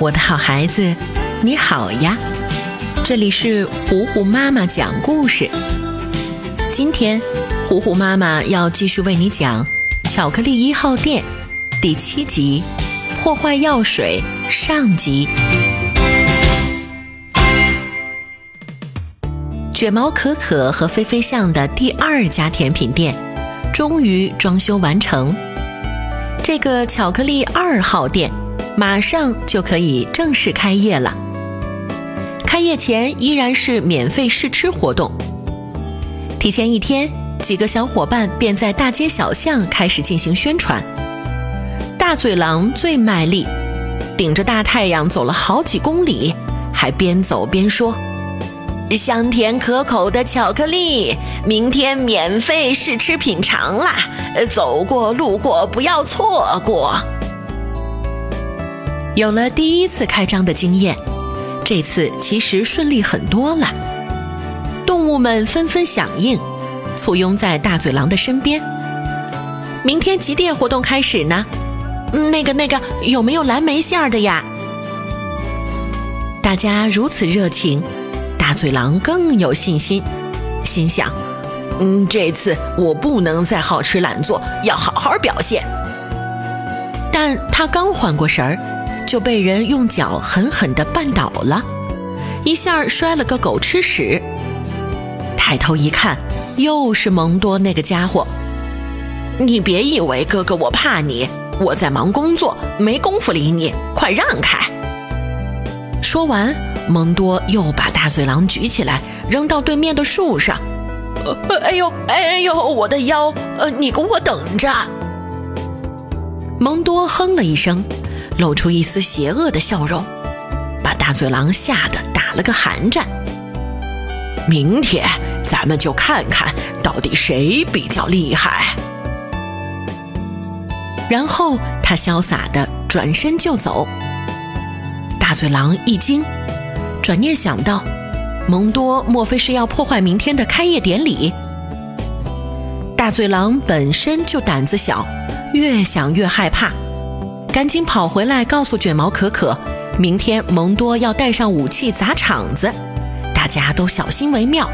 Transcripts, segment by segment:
我的好孩子，你好呀！这里是虎虎妈妈讲故事。今天，虎虎妈妈要继续为你讲《巧克力一号店》第七集《破坏药水》上集。卷毛可可和飞飞象的第二家甜品店终于装修完成，这个巧克力二号店。马上就可以正式开业了。开业前依然是免费试吃活动。提前一天，几个小伙伴便在大街小巷开始进行宣传。大嘴狼最卖力，顶着大太阳走了好几公里，还边走边说：“香甜可口的巧克力，明天免费试吃品尝啦！走过路过不要错过。”有了第一次开张的经验，这次其实顺利很多了。动物们纷纷响应，簇拥在大嘴狼的身边。明天几点活动开始呢？那个那个，有没有蓝莓馅儿的呀？大家如此热情，大嘴狼更有信心，心想：嗯，这次我不能再好吃懒做，要好好表现。但他刚缓过神儿。就被人用脚狠狠地绊倒了，一下摔了个狗吃屎。抬头一看，又是蒙多那个家伙。你别以为哥哥我怕你，我在忙工作，没工夫理你，快让开！说完，蒙多又把大嘴狼举起来，扔到对面的树上。呃，哎呦，哎呦，我的腰！呃，你给我等着！蒙多哼了一声。露出一丝邪恶的笑容，把大嘴狼吓得打了个寒战。明天咱们就看看到底谁比较厉害。然后他潇洒的转身就走。大嘴狼一惊，转念想到，蒙多莫非是要破坏明天的开业典礼？大嘴狼本身就胆子小，越想越害怕。赶紧跑回来告诉卷毛可可，明天蒙多要带上武器砸场子，大家都小心为妙。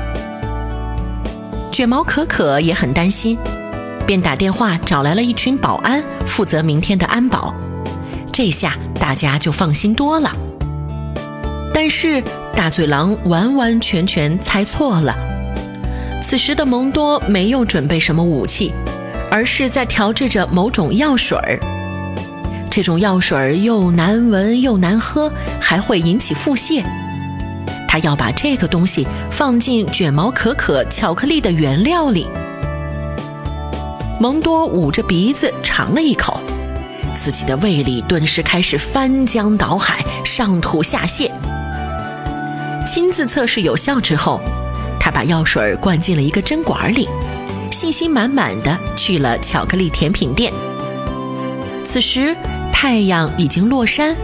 卷毛可可也很担心，便打电话找来了一群保安，负责明天的安保。这下大家就放心多了。但是大嘴狼完完全全猜错了，此时的蒙多没有准备什么武器，而是在调制着某种药水儿。这种药水又难闻又难喝，还会引起腹泻。他要把这个东西放进卷毛可可巧克力的原料里。蒙多捂着鼻子尝了一口，自己的胃里顿时开始翻江倒海，上吐下泻。亲自测试有效之后，他把药水灌进了一个针管里，信心满满的去了巧克力甜品店。此时。太阳已经落山，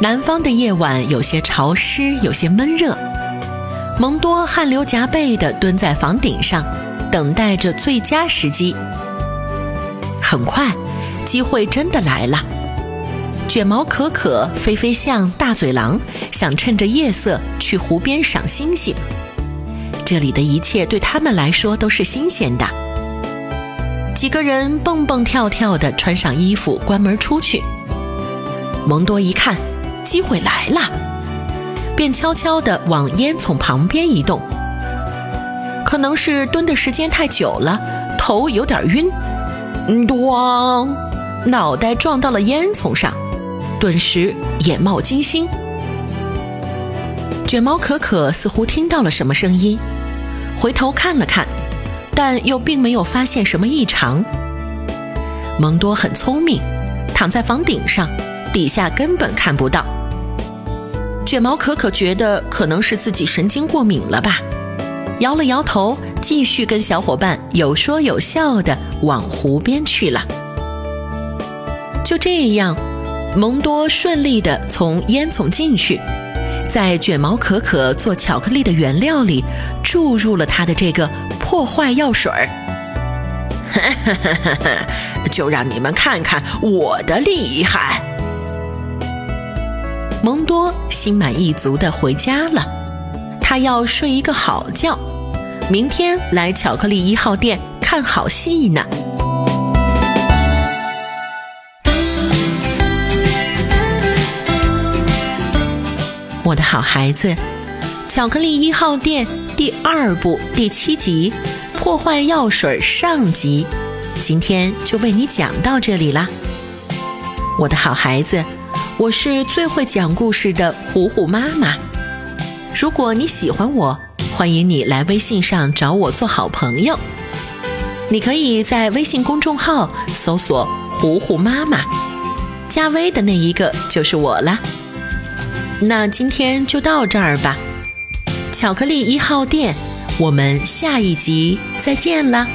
南方的夜晚有些潮湿，有些闷热。蒙多汗流浃背地蹲在房顶上，等待着最佳时机。很快，机会真的来了。卷毛可可、飞飞象、大嘴狼想趁着夜色去湖边赏星星。这里的一切对他们来说都是新鲜的。几个人蹦蹦跳跳的穿上衣服，关门出去。蒙多一看，机会来了，便悄悄地往烟囱旁边移动。可能是蹲的时间太久了，头有点晕，咣，脑袋撞到了烟囱上，顿时眼冒金星。卷毛可可似乎听到了什么声音，回头看了看。但又并没有发现什么异常。蒙多很聪明，躺在房顶上，底下根本看不到。卷毛可可觉得可能是自己神经过敏了吧，摇了摇头，继续跟小伙伴有说有笑的往湖边去了。就这样，蒙多顺利的从烟囱进去。在卷毛可可做巧克力的原料里注入了他的这个破坏药水儿，就让你们看看我的厉害！蒙多心满意足地回家了，他要睡一个好觉，明天来巧克力一号店看好戏呢。我的好孩子，巧克力一号店第二部第七集《破坏药水》上集，今天就为你讲到这里啦。我的好孩子，我是最会讲故事的虎虎妈妈。如果你喜欢我，欢迎你来微信上找我做好朋友。你可以在微信公众号搜索“虎虎妈妈”，加微的那一个就是我啦。那今天就到这儿吧，巧克力一号店，我们下一集再见啦。